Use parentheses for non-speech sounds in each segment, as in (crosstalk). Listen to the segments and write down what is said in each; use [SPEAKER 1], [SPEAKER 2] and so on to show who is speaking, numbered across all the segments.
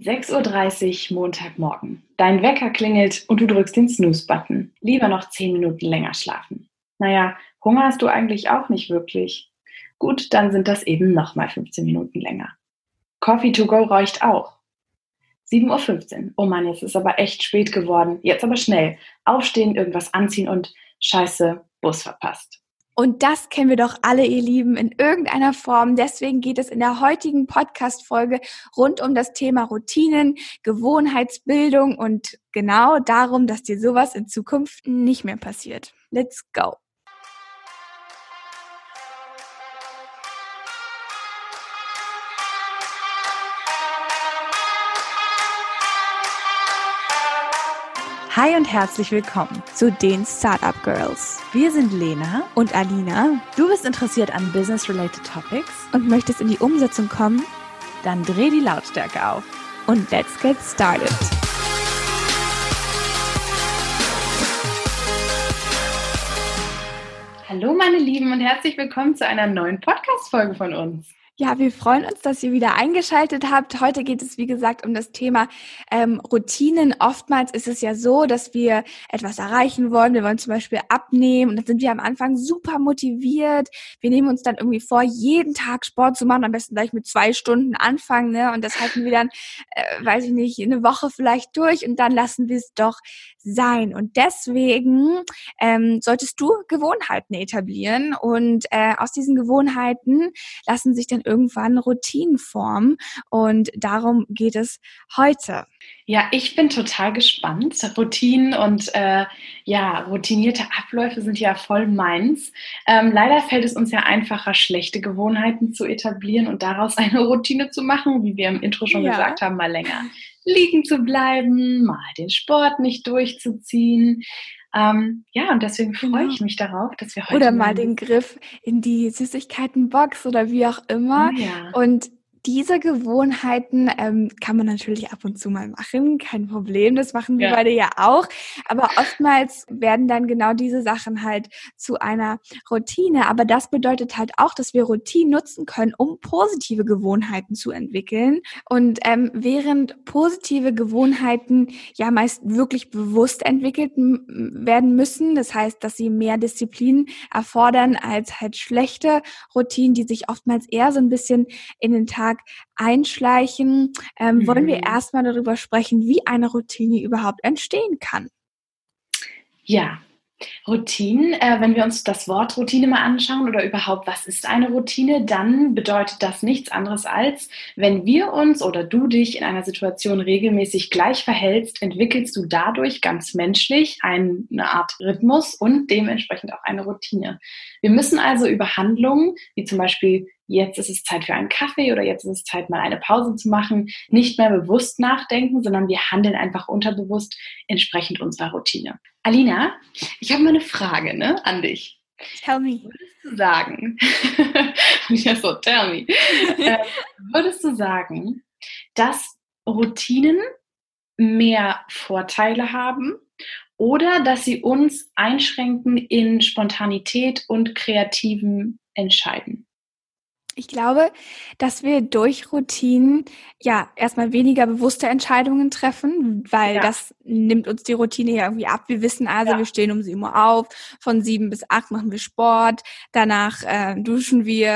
[SPEAKER 1] 6.30 Uhr Montagmorgen. Dein Wecker klingelt und du drückst den Snooze-Button. Lieber noch 10 Minuten länger schlafen. Naja, Hunger hast du eigentlich auch nicht wirklich. Gut, dann sind das eben nochmal 15 Minuten länger. Coffee to go räucht auch. 7.15 Uhr. Oh Mann, jetzt ist aber echt spät geworden. Jetzt aber schnell. Aufstehen, irgendwas anziehen und scheiße, Bus verpasst.
[SPEAKER 2] Und das kennen wir doch alle, ihr Lieben, in irgendeiner Form. Deswegen geht es in der heutigen Podcast-Folge rund um das Thema Routinen, Gewohnheitsbildung und genau darum, dass dir sowas in Zukunft nicht mehr passiert. Let's go! Hi und herzlich willkommen zu den Startup Girls. Wir sind Lena und Alina. Du bist interessiert an Business-related Topics und möchtest in die Umsetzung kommen? Dann dreh die Lautstärke auf und let's get started.
[SPEAKER 1] Hallo meine Lieben und herzlich willkommen zu einer neuen Podcast-Folge von uns.
[SPEAKER 2] Ja, wir freuen uns, dass ihr wieder eingeschaltet habt. Heute geht es, wie gesagt, um das Thema ähm, Routinen. Oftmals ist es ja so, dass wir etwas erreichen wollen. Wir wollen zum Beispiel abnehmen und dann sind wir am Anfang super motiviert. Wir nehmen uns dann irgendwie vor, jeden Tag Sport zu machen, am besten gleich mit zwei Stunden anfangen. Ne? Und das halten wir dann, äh, weiß ich nicht, eine Woche vielleicht durch und dann lassen wir es doch sein. Und deswegen ähm, solltest du Gewohnheiten etablieren und äh, aus diesen Gewohnheiten lassen sich dann irgendwann Routinen formen. Und darum geht es heute.
[SPEAKER 1] Ja, ich bin total gespannt. Routinen und äh, ja, routinierte Abläufe sind ja voll meins. Ähm, leider fällt es uns ja einfacher, schlechte Gewohnheiten zu etablieren und daraus eine Routine zu machen, wie wir im Intro schon ja. gesagt haben, mal länger liegen zu bleiben, mal den Sport nicht durchzuziehen. Ähm, ja, und deswegen freue genau. ich mich darauf, dass wir heute.
[SPEAKER 2] Oder mal den Griff in die Süßigkeitenbox oder wie auch immer. Oh, ja. Und diese Gewohnheiten ähm, kann man natürlich ab und zu mal machen, kein Problem, das machen wir ja. beide ja auch. Aber oftmals werden dann genau diese Sachen halt zu einer Routine. Aber das bedeutet halt auch, dass wir Routinen nutzen können, um positive Gewohnheiten zu entwickeln. Und ähm, während positive Gewohnheiten ja meist wirklich bewusst entwickelt werden müssen, das heißt, dass sie mehr Disziplin erfordern als halt schlechte Routinen, die sich oftmals eher so ein bisschen in den Tag Tag einschleichen, ähm, mhm. wollen wir mhm. erstmal darüber sprechen, wie eine Routine überhaupt entstehen kann.
[SPEAKER 1] Ja, Routinen, äh, wenn wir uns das Wort Routine mal anschauen oder überhaupt, was ist eine Routine, dann bedeutet das nichts anderes als, wenn wir uns oder du dich in einer Situation regelmäßig gleich verhältst, entwickelst du dadurch ganz menschlich eine Art Rhythmus und dementsprechend auch eine Routine. Wir müssen also über Handlungen, wie zum Beispiel jetzt ist es Zeit für einen Kaffee oder jetzt ist es Zeit, mal eine Pause zu machen, nicht mehr bewusst nachdenken, sondern wir handeln einfach unterbewusst entsprechend unserer Routine. Alina, ich habe mal eine Frage ne, an dich.
[SPEAKER 2] Tell me.
[SPEAKER 1] Würdest du sagen, (laughs) ja so, tell me, äh, würdest du sagen, dass Routinen mehr Vorteile haben oder dass sie uns einschränken in Spontanität und kreativen Entscheiden?
[SPEAKER 2] Ich glaube, dass wir durch Routinen ja erstmal weniger bewusste Entscheidungen treffen, weil ja. das nimmt uns die Routine ja irgendwie ab. Wir wissen also, ja. wir stehen um sieben Uhr auf, von sieben bis acht machen wir Sport, danach äh, duschen wir,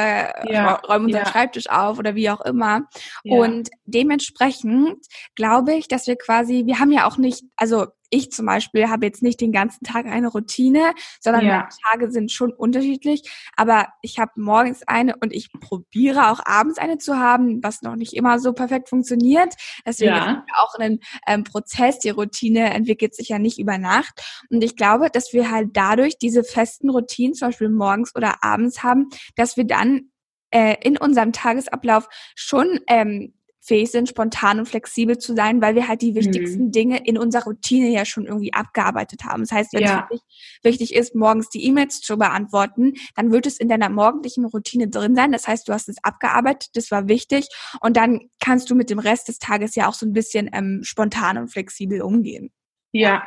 [SPEAKER 2] ja. räumen unseren Schreibtisch auf oder wie auch immer. Und dementsprechend glaube ich, dass wir quasi, wir haben ja auch nicht, also ich zum Beispiel habe jetzt nicht den ganzen Tag eine Routine, sondern ja. meine Tage sind schon unterschiedlich. Aber ich habe morgens eine und ich probiere auch abends eine zu haben, was noch nicht immer so perfekt funktioniert. Deswegen ja. ist auch ein ähm, Prozess. Die Routine entwickelt sich ja nicht über Nacht. Und ich glaube, dass wir halt dadurch diese festen Routinen, zum Beispiel morgens oder abends haben, dass wir dann äh, in unserem Tagesablauf schon ähm, fähig sind, spontan und flexibel zu sein, weil wir halt die wichtigsten mhm. Dinge in unserer Routine ja schon irgendwie abgearbeitet haben. Das heißt, wenn ja. es wichtig ist, morgens die E-Mails zu beantworten, dann wird es in deiner morgendlichen Routine drin sein. Das heißt, du hast es abgearbeitet, das war wichtig und dann kannst du mit dem Rest des Tages ja auch so ein bisschen ähm, spontan und flexibel umgehen.
[SPEAKER 1] Ja,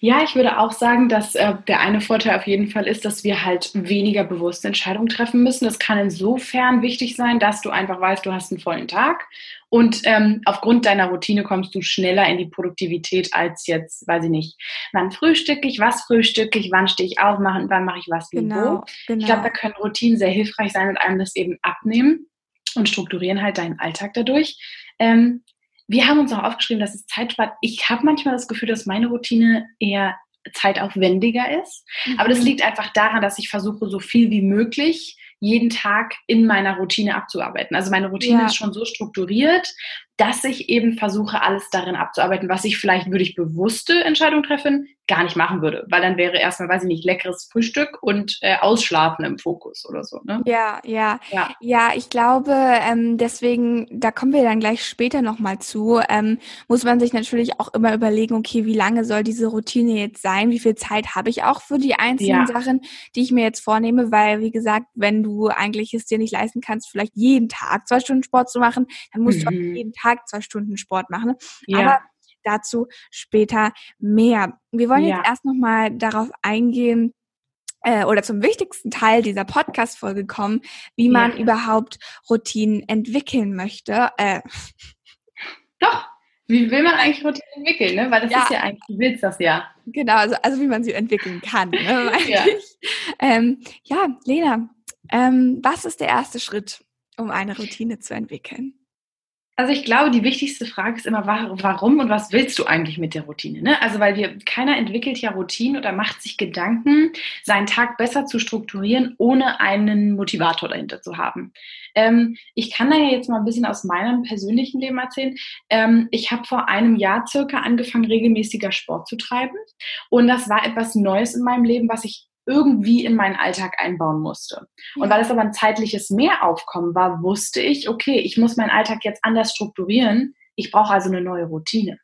[SPEAKER 1] ja, ich würde auch sagen, dass äh, der eine Vorteil auf jeden Fall ist, dass wir halt weniger bewusste Entscheidungen treffen müssen. Das kann insofern wichtig sein, dass du einfach weißt, du hast einen vollen Tag und ähm, aufgrund deiner Routine kommst du schneller in die Produktivität als jetzt, weiß ich nicht, wann frühstücke ich, was frühstücke ich, wann stehe ich auf, machen, wann mache ich was wie genau, wo. Genau. Ich glaube, da können Routinen sehr hilfreich sein und einem das eben abnehmen und strukturieren halt deinen Alltag dadurch. Ähm, wir haben uns auch aufgeschrieben, dass es Zeit spart. Ich habe manchmal das Gefühl, dass meine Routine eher zeitaufwendiger ist. Mhm. Aber das mhm. liegt einfach daran, dass ich versuche, so viel wie möglich jeden Tag in meiner Routine abzuarbeiten. Also meine Routine ja. ist schon so strukturiert, dass ich eben versuche, alles darin abzuarbeiten, was ich vielleicht, würde ich bewusste Entscheidungen treffen, gar nicht machen würde, weil dann wäre erstmal, weiß ich nicht, leckeres Frühstück und äh, Ausschlafen im Fokus oder so. Ne?
[SPEAKER 2] Ja, ja, ja, ja. Ich glaube, ähm, deswegen, da kommen wir dann gleich später nochmal zu, ähm, muss man sich natürlich auch immer überlegen, okay, wie lange soll diese Routine jetzt sein? Wie viel Zeit habe ich auch für die einzelnen ja. Sachen, die ich mir jetzt vornehme? Weil, wie gesagt, wenn du eigentlich es dir nicht leisten kannst, vielleicht jeden Tag zwei Stunden Sport zu machen, dann musst mhm. du auch jeden Tag zwei Stunden Sport machen. Ja. Aber dazu später mehr. Wir wollen ja. jetzt erst nochmal darauf eingehen, äh, oder zum wichtigsten Teil dieser Podcast-Folge kommen, wie man ja. überhaupt Routinen entwickeln möchte. Äh.
[SPEAKER 1] Doch, wie will man eigentlich Routinen entwickeln, ne? Weil das ja. ist ja eigentlich, du willst das ja.
[SPEAKER 2] Genau, also, also wie man sie entwickeln kann. Ne? (laughs) ja. Ähm, ja, Lena, ähm, was ist der erste Schritt, um eine Routine zu entwickeln?
[SPEAKER 1] Also ich glaube, die wichtigste Frage ist immer, warum und was willst du eigentlich mit der Routine? Ne? Also weil wir, keiner entwickelt ja Routinen oder macht sich Gedanken, seinen Tag besser zu strukturieren, ohne einen Motivator dahinter zu haben. Ähm, ich kann da ja jetzt mal ein bisschen aus meinem persönlichen Leben erzählen. Ähm, ich habe vor einem Jahr circa angefangen, regelmäßiger Sport zu treiben. Und das war etwas Neues in meinem Leben, was ich irgendwie in meinen Alltag einbauen musste. Und weil es aber ein zeitliches Mehraufkommen war, wusste ich, okay, ich muss meinen Alltag jetzt anders strukturieren. Ich brauche also eine neue Routine.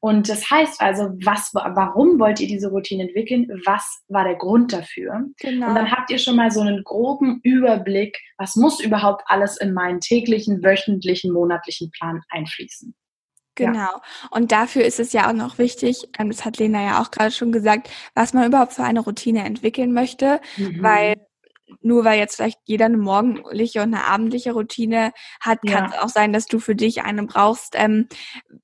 [SPEAKER 1] Und das heißt also, was, warum wollt ihr diese Routine entwickeln? Was war der Grund dafür? Genau. Und dann habt ihr schon mal so einen groben Überblick, was muss überhaupt alles in meinen täglichen, wöchentlichen, monatlichen Plan einfließen.
[SPEAKER 2] Genau. Ja. Und dafür ist es ja auch noch wichtig, ähm, das hat Lena ja auch gerade schon gesagt, was man überhaupt für eine Routine entwickeln möchte, mhm. weil nur weil jetzt vielleicht jeder eine morgendliche und eine abendliche Routine hat, kann es auch sein, dass du für dich eine brauchst, ähm,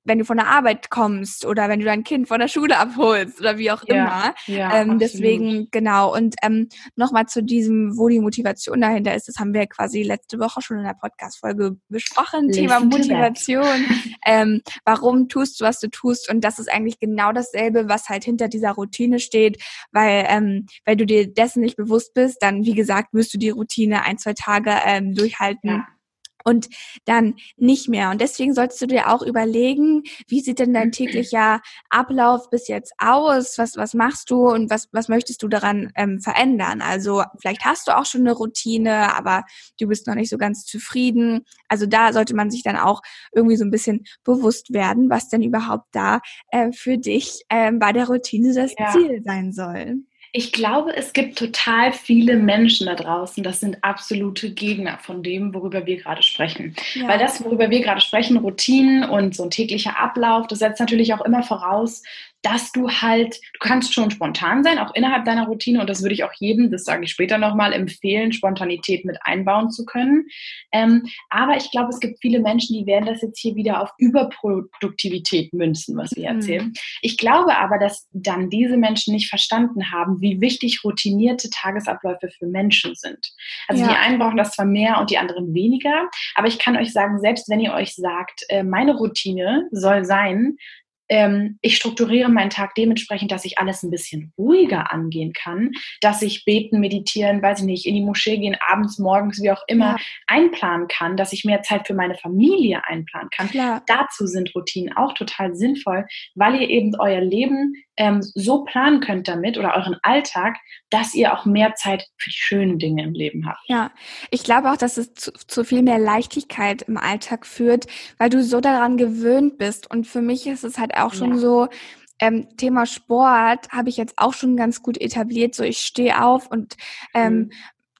[SPEAKER 2] wenn du von der Arbeit kommst oder wenn du dein Kind von der Schule abholst oder wie auch ja. immer. Ja, ähm, deswegen, genau. Und ähm, nochmal zu diesem, wo die Motivation dahinter ist, das haben wir quasi letzte Woche schon in der Podcast-Folge besprochen, Listen Thema Motivation. (laughs) ähm, warum tust du, was du tust? Und das ist eigentlich genau dasselbe, was halt hinter dieser Routine steht, weil, ähm, weil du dir dessen nicht bewusst bist, dann, wie gesagt, gesagt, wirst du die Routine ein, zwei Tage ähm, durchhalten. Ja und dann nicht mehr. Und deswegen solltest du dir auch überlegen, wie sieht denn dein (clears throat) täglicher Ablauf bis jetzt aus? Was, was machst du und was, was möchtest du daran ähm, verändern? Also vielleicht hast du auch schon eine Routine, aber du bist noch nicht so ganz zufrieden. Also da sollte man sich dann auch irgendwie so ein bisschen bewusst werden, was denn überhaupt da äh, für dich äh, bei der Routine das ja. Ziel sein soll.
[SPEAKER 1] Ich glaube, es gibt total viele Menschen da draußen, das sind absolute Gegner von dem, worüber wir gerade sprechen. Ja. Weil das, worüber wir gerade sprechen, Routinen und so ein täglicher Ablauf, das setzt natürlich auch immer voraus, dass du halt, du kannst schon spontan sein, auch innerhalb deiner Routine. Und das würde ich auch jedem, das sage ich später nochmal, empfehlen, Spontanität mit einbauen zu können. Ähm, aber ich glaube, es gibt viele Menschen, die werden das jetzt hier wieder auf Überproduktivität münzen, was wir mhm. erzählen. Ich glaube aber, dass dann diese Menschen nicht verstanden haben, wie wichtig routinierte Tagesabläufe für Menschen sind. Also ja. die einen brauchen das zwar mehr und die anderen weniger, aber ich kann euch sagen, selbst wenn ihr euch sagt, äh, meine Routine soll sein, ähm, ich strukturiere meinen Tag dementsprechend, dass ich alles ein bisschen ruhiger angehen kann, dass ich beten, meditieren, weiß ich nicht, in die Moschee gehen, abends, morgens, wie auch immer, ja. einplanen kann, dass ich mehr Zeit für meine Familie einplanen kann. Ja. Dazu sind Routinen auch total sinnvoll, weil ihr eben euer Leben ähm, so planen könnt damit oder euren Alltag, dass ihr auch mehr Zeit für die schönen Dinge im Leben habt.
[SPEAKER 2] Ja, ich glaube auch, dass es zu, zu viel mehr Leichtigkeit im Alltag führt, weil du so daran gewöhnt bist. Und für mich ist es halt auch schon ja. so, ähm, Thema Sport habe ich jetzt auch schon ganz gut etabliert. So, ich stehe auf und ähm, mhm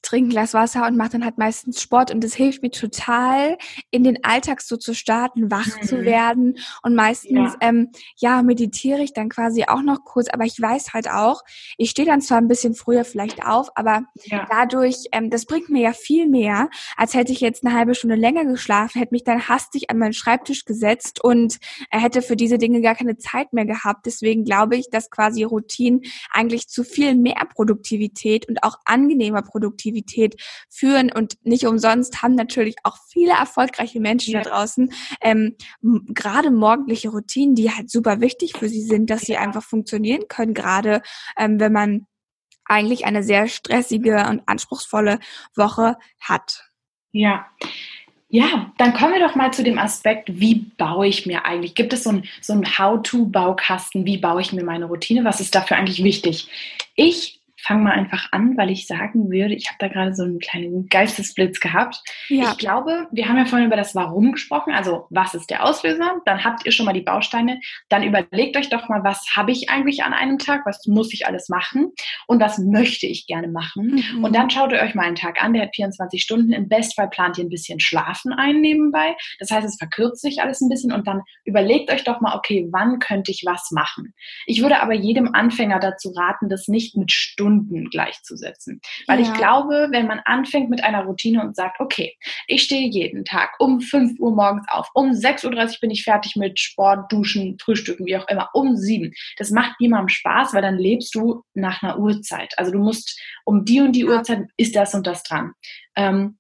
[SPEAKER 2] trinke ein Glas Wasser und mache dann halt meistens Sport und das hilft mir total, in den Alltag so zu starten, wach mhm. zu werden und meistens, ja. Ähm, ja, meditiere ich dann quasi auch noch kurz, aber ich weiß halt auch, ich stehe dann zwar ein bisschen früher vielleicht auf, aber ja. dadurch, ähm, das bringt mir ja viel mehr, als hätte ich jetzt eine halbe Stunde länger geschlafen, hätte mich dann hastig an meinen Schreibtisch gesetzt und hätte für diese Dinge gar keine Zeit mehr gehabt. Deswegen glaube ich, dass quasi Routinen eigentlich zu viel mehr Produktivität und auch angenehmer Produktivität führen und nicht umsonst haben natürlich auch viele erfolgreiche Menschen ja. da draußen ähm, gerade morgendliche Routinen, die halt super wichtig für sie sind, dass sie einfach funktionieren können, gerade ähm, wenn man eigentlich eine sehr stressige und anspruchsvolle Woche hat.
[SPEAKER 1] Ja. Ja, dann kommen wir doch mal zu dem Aspekt, wie baue ich mir eigentlich? Gibt es so ein, so ein How-to-Baukasten? Wie baue ich mir meine Routine? Was ist dafür eigentlich wichtig? Ich fange mal einfach an, weil ich sagen würde, ich habe da gerade so einen kleinen Geistesblitz gehabt. Ja. Ich glaube, wir haben ja vorhin über das Warum gesprochen, also was ist der Auslöser? Dann habt ihr schon mal die Bausteine. Dann überlegt euch doch mal, was habe ich eigentlich an einem Tag? Was muss ich alles machen? Und was möchte ich gerne machen? Mhm. Und dann schaut ihr euch mal einen Tag an, der hat 24 Stunden. Im Bestfall plant ihr ein bisschen Schlafen ein nebenbei. Das heißt, es verkürzt sich alles ein bisschen und dann überlegt euch doch mal, okay, wann könnte ich was machen? Ich würde aber jedem Anfänger dazu raten, das nicht mit Stunden Stunden gleichzusetzen. Weil ja. ich glaube, wenn man anfängt mit einer Routine und sagt, okay, ich stehe jeden Tag um 5 Uhr morgens auf, um 6.30 Uhr bin ich fertig mit Sport, Duschen, Frühstücken, wie auch immer, um 7. Das macht niemandem Spaß, weil dann lebst du nach einer Uhrzeit. Also du musst um die und die ja. Uhrzeit ist das und das dran. Ähm,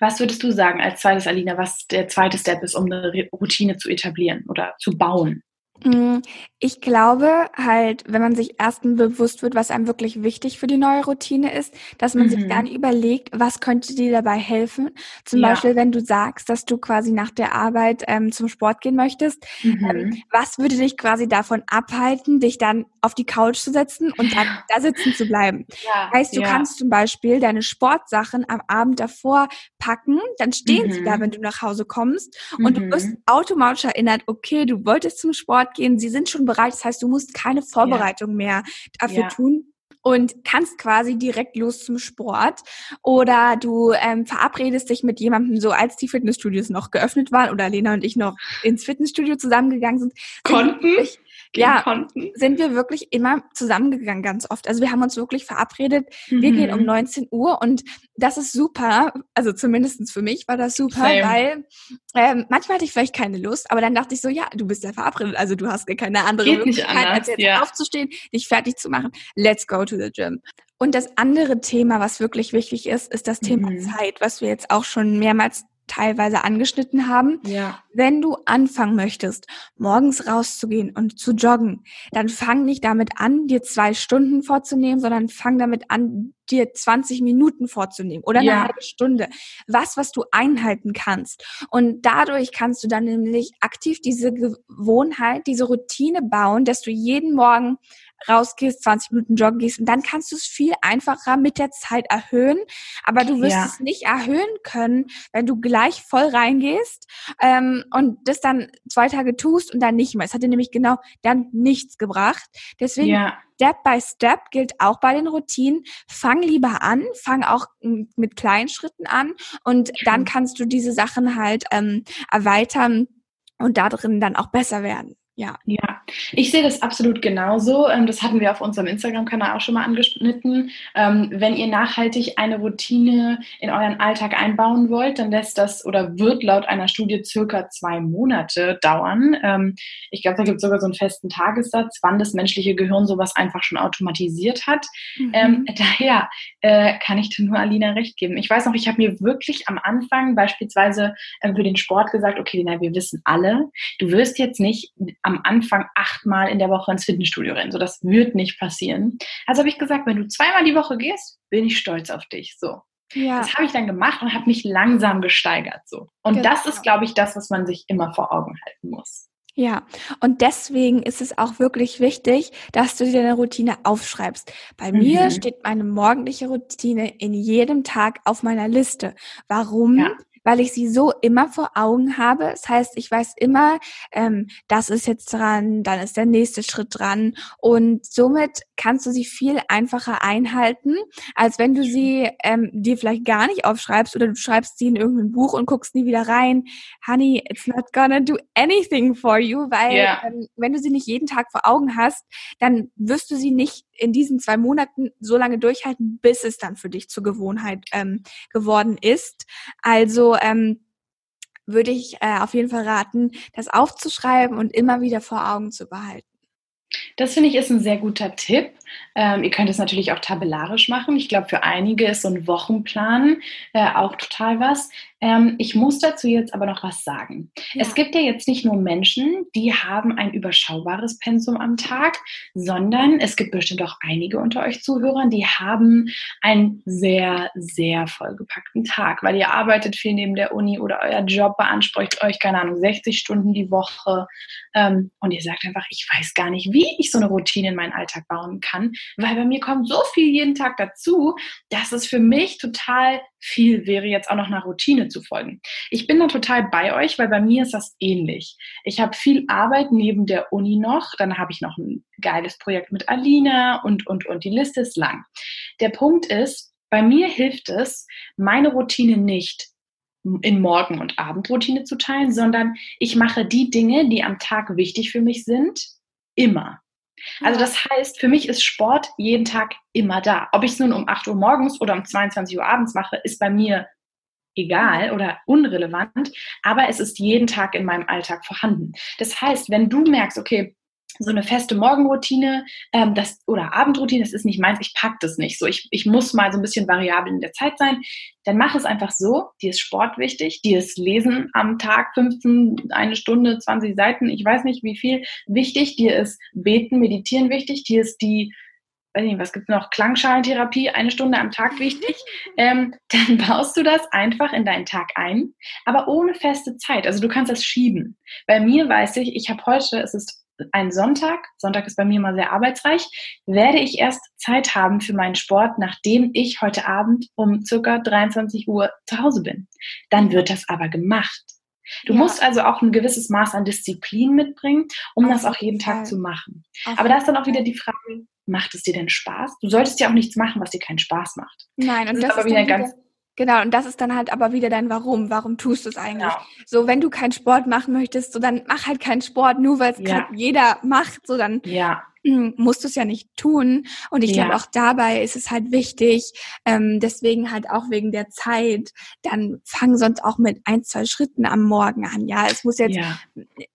[SPEAKER 1] was würdest du sagen als zweites, Alina, was der zweite Step ist, um eine Routine zu etablieren oder zu bauen?
[SPEAKER 2] Mm, ich glaube halt, wenn man sich erstens bewusst wird, was einem wirklich wichtig für die neue Routine ist, dass man mhm. sich dann überlegt, was könnte dir dabei helfen. Zum ja. Beispiel, wenn du sagst, dass du quasi nach der Arbeit ähm, zum Sport gehen möchtest, ähm, mhm. ähm, was würde dich quasi davon abhalten, dich dann auf die Couch zu setzen und dann (laughs) da sitzen zu bleiben? Ja. Heißt, du ja. kannst zum Beispiel deine Sportsachen am Abend davor packen, dann stehen mhm. sie da, mhm. wenn du nach Hause kommst und du wirst mhm. automatisch erinnert, okay, du wolltest zum Sport gehen, sie sind schon bereit. Das heißt, du musst keine Vorbereitung ja. mehr dafür ja. tun und kannst quasi direkt los zum Sport oder du ähm, verabredest dich mit jemandem so, als die Fitnessstudios noch geöffnet waren oder Lena und ich noch ins Fitnessstudio zusammengegangen sind.
[SPEAKER 1] Konnten? Sind
[SPEAKER 2] ja, konnten. sind wir wirklich immer zusammengegangen ganz oft. Also wir haben uns wirklich verabredet, mhm. wir gehen um 19 mhm. Uhr und das ist super, also zumindestens für mich war das super, Same. weil ähm, manchmal hatte ich vielleicht keine Lust, aber dann dachte ich so, ja, du bist ja verabredet, also du hast keine andere Geht Möglichkeit, als jetzt ja. aufzustehen, dich fertig zu machen. Let's go to the gym. Und das andere Thema, was wirklich wichtig ist, ist das Thema mhm. Zeit, was wir jetzt auch schon mehrmals teilweise angeschnitten haben. Ja. Wenn du anfangen möchtest, morgens rauszugehen und zu joggen, dann fang nicht damit an, dir zwei Stunden vorzunehmen, sondern fang damit an, dir 20 Minuten vorzunehmen oder eine ja. halbe Stunde. Was, was du einhalten kannst. Und dadurch kannst du dann nämlich aktiv diese Gewohnheit, diese Routine bauen, dass du jeden Morgen rausgehst, 20 Minuten joggen gehst und dann kannst du es viel einfacher mit der Zeit erhöhen. Aber du wirst ja. es nicht erhöhen können, wenn du gleich voll reingehst ähm, und das dann zwei Tage tust und dann nicht mehr. Es hat dir nämlich genau dann nichts gebracht. Deswegen ja. Step by Step gilt auch bei den Routinen. Fang lieber an, fang auch mit kleinen Schritten an und dann kannst du diese Sachen halt ähm, erweitern und darin dann auch besser werden. Ja.
[SPEAKER 1] Ja, ich sehe das absolut genauso. Ähm, das hatten wir auf unserem Instagram-Kanal auch schon mal angeschnitten. Ähm, wenn ihr nachhaltig eine Routine in euren Alltag einbauen wollt, dann lässt das oder wird laut einer Studie circa zwei Monate dauern. Ähm, ich glaube, da gibt es sogar so einen festen Tagessatz, wann das menschliche Gehirn sowas einfach schon automatisiert hat. Mhm. (laughs) daher äh, kann ich dir nur Alina recht geben. Ich weiß noch, ich habe mir wirklich am Anfang beispielsweise für den Sport gesagt, okay, Lina, wir wissen alle, du wirst jetzt nicht am Anfang achtmal in der Woche ins Fitnessstudio rennen. So, das wird nicht passieren. Also habe ich gesagt, wenn du zweimal die Woche gehst, bin ich stolz auf dich. So. Ja. Das habe ich dann gemacht und habe mich langsam gesteigert. So. Und genau. das ist, glaube ich, das, was man sich immer vor Augen halten muss.
[SPEAKER 2] Ja, und deswegen ist es auch wirklich wichtig, dass du dir deine Routine aufschreibst. Bei mhm. mir steht meine morgendliche Routine in jedem Tag auf meiner Liste. Warum? Ja weil ich sie so immer vor Augen habe. Das heißt, ich weiß immer, ähm, das ist jetzt dran, dann ist der nächste Schritt dran und somit kannst du sie viel einfacher einhalten, als wenn du sie ähm, dir vielleicht gar nicht aufschreibst oder du schreibst sie in irgendein Buch und guckst nie wieder rein. Honey, it's not gonna do anything for you, weil yeah. ähm, wenn du sie nicht jeden Tag vor Augen hast, dann wirst du sie nicht in diesen zwei Monaten so lange durchhalten, bis es dann für dich zur Gewohnheit ähm, geworden ist. Also ähm, würde ich äh, auf jeden Fall raten, das aufzuschreiben und immer wieder vor Augen zu behalten.
[SPEAKER 1] Das finde ich ist ein sehr guter Tipp. Ähm, ihr könnt es natürlich auch tabellarisch machen. Ich glaube, für einige ist so ein Wochenplan äh, auch total was. Ähm, ich muss dazu jetzt aber noch was sagen. Ja. Es gibt ja jetzt nicht nur Menschen, die haben ein überschaubares Pensum am Tag, sondern es gibt bestimmt auch einige unter euch Zuhörern, die haben einen sehr, sehr vollgepackten Tag, weil ihr arbeitet viel neben der Uni oder euer Job beansprucht euch, keine Ahnung, 60 Stunden die Woche ähm, und ihr sagt einfach, ich weiß gar nicht, wie ich so eine Routine in meinen Alltag bauen kann, weil bei mir kommt so viel jeden Tag dazu, dass es für mich total viel wäre, jetzt auch noch einer Routine zu folgen. Ich bin da total bei euch, weil bei mir ist das ähnlich. Ich habe viel Arbeit neben der Uni noch, dann habe ich noch ein geiles Projekt mit Alina und, und, und die Liste ist lang. Der Punkt ist, bei mir hilft es, meine Routine nicht in Morgen- und Abendroutine zu teilen, sondern ich mache die Dinge, die am Tag wichtig für mich sind, immer. Also das heißt, für mich ist Sport jeden Tag immer da. Ob ich es nun um 8 Uhr morgens oder um 22 Uhr abends mache, ist bei mir egal oder unrelevant, aber es ist jeden Tag in meinem Alltag vorhanden. Das heißt, wenn du merkst, okay, so eine feste Morgenroutine ähm, das, oder Abendroutine, das ist nicht meins, ich pack das nicht. So, ich, ich muss mal so ein bisschen variabel in der Zeit sein. Dann mach es einfach so, dir ist Sport wichtig, dir ist Lesen am Tag 15, eine Stunde, 20 Seiten, ich weiß nicht wie viel wichtig, dir ist Beten, Meditieren wichtig, dir ist die weiß nicht, was gibt's noch, Klangschalentherapie, eine Stunde am Tag wichtig, (laughs) ähm, dann baust du das einfach in deinen Tag ein, aber ohne feste Zeit. Also du kannst das schieben. Bei mir weiß ich, ich habe heute, es ist ein Sonntag, Sonntag ist bei mir immer sehr arbeitsreich, werde ich erst Zeit haben für meinen Sport, nachdem ich heute Abend um circa 23 Uhr zu Hause bin. Dann wird das aber gemacht. Du ja. musst also auch ein gewisses Maß an Disziplin mitbringen, um Auf das auch jeden Fall. Tag zu machen. Auf aber da ist dann auch wieder die Frage, macht es dir denn Spaß? Du solltest ja auch nichts machen, was dir keinen Spaß macht.
[SPEAKER 2] Nein, und das, das ist aber wieder ganz Genau, und das ist dann halt aber wieder dein Warum. Warum tust du es eigentlich? Genau. So, wenn du keinen Sport machen möchtest, so dann mach halt keinen Sport, nur weil es ja. jeder macht, so dann ja. (clears throat) Musst du es ja nicht tun. Und ich ja. glaube, auch dabei ist es halt wichtig, ähm, deswegen halt auch wegen der Zeit, dann fang sonst auch mit ein, zwei Schritten am Morgen an. Ja, es muss jetzt, ja.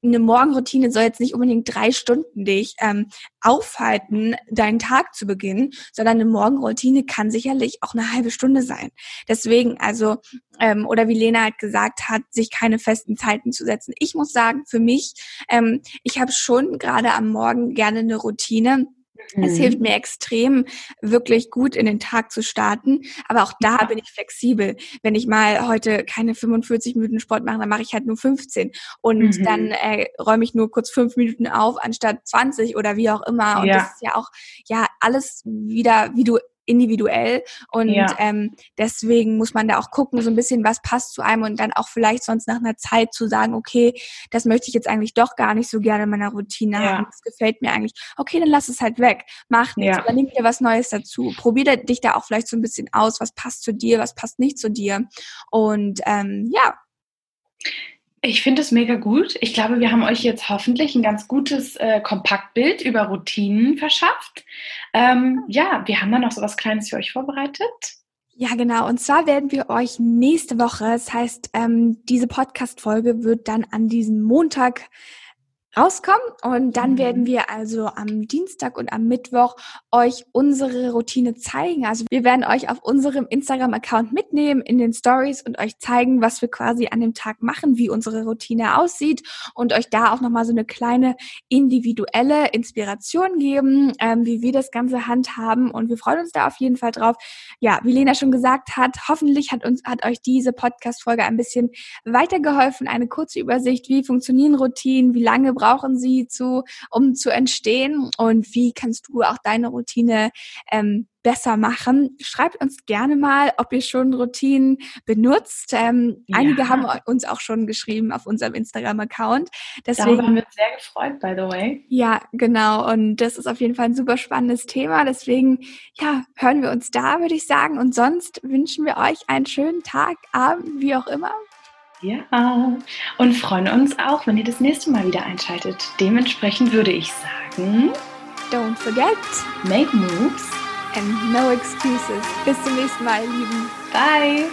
[SPEAKER 2] eine Morgenroutine soll jetzt nicht unbedingt drei Stunden dich ähm, aufhalten, deinen Tag zu beginnen, sondern eine Morgenroutine kann sicherlich auch eine halbe Stunde sein. Deswegen, also, ähm, oder wie Lena halt gesagt hat, sich keine festen Zeiten zu setzen. Ich muss sagen, für mich, ähm, ich habe schon gerade am Morgen gerne eine Routine Routine. Mhm. Es hilft mir extrem, wirklich gut in den Tag zu starten. Aber auch da bin ich flexibel. Wenn ich mal heute keine 45 Minuten Sport mache, dann mache ich halt nur 15. Und mhm. dann äh, räume ich nur kurz fünf Minuten auf, anstatt 20 oder wie auch immer. Und ja. das ist ja auch, ja, alles wieder, wie du individuell und ja. ähm, deswegen muss man da auch gucken, so ein bisschen, was passt zu einem und dann auch vielleicht sonst nach einer Zeit zu sagen, okay, das möchte ich jetzt eigentlich doch gar nicht so gerne in meiner Routine ja. haben, das gefällt mir eigentlich. Okay, dann lass es halt weg, mach nichts, ja. nimm dir was Neues dazu. Probier dich da auch vielleicht so ein bisschen aus, was passt zu dir, was passt nicht zu dir und ähm, ja.
[SPEAKER 1] Ich finde es mega gut. Ich glaube, wir haben euch jetzt hoffentlich ein ganz gutes äh, Kompaktbild über Routinen verschafft. Ähm, ja, wir haben da noch so was Kleines für euch vorbereitet.
[SPEAKER 2] Ja, genau. Und zwar werden wir euch nächste Woche, das heißt, ähm, diese Podcast-Folge wird dann an diesem Montag rauskommen. Und dann mhm. werden wir also am Dienstag und am Mittwoch euch unsere Routine zeigen. Also wir werden euch auf unserem Instagram-Account mitnehmen in den Stories und euch zeigen, was wir quasi an dem Tag machen, wie unsere Routine aussieht und euch da auch nochmal so eine kleine individuelle Inspiration geben, ähm, wie wir das Ganze handhaben. Und wir freuen uns da auf jeden Fall drauf. Ja, wie Lena schon gesagt hat, hoffentlich hat uns, hat euch diese Podcast-Folge ein bisschen weitergeholfen. Eine kurze Übersicht, wie funktionieren Routinen, wie lange brauchen sie zu, um zu entstehen und wie kannst du auch deine Routine ähm, besser machen. Schreibt uns gerne mal, ob ihr schon Routinen benutzt. Ähm, ja. Einige haben uns auch schon geschrieben auf unserem Instagram-Account.
[SPEAKER 1] Deswegen Darüber haben wir uns sehr gefreut, by the way.
[SPEAKER 2] Ja, genau. Und das ist auf jeden Fall ein super spannendes Thema. Deswegen, ja, hören wir uns da, würde ich sagen. Und sonst wünschen wir euch einen schönen Tag, Abend, wie auch immer.
[SPEAKER 1] Ja, und freuen uns auch, wenn ihr das nächste Mal wieder einschaltet. Dementsprechend würde ich sagen,
[SPEAKER 2] Don't forget,
[SPEAKER 1] make moves
[SPEAKER 2] and no excuses. Bis zum nächsten Mal, ihr Lieben.
[SPEAKER 1] Bye.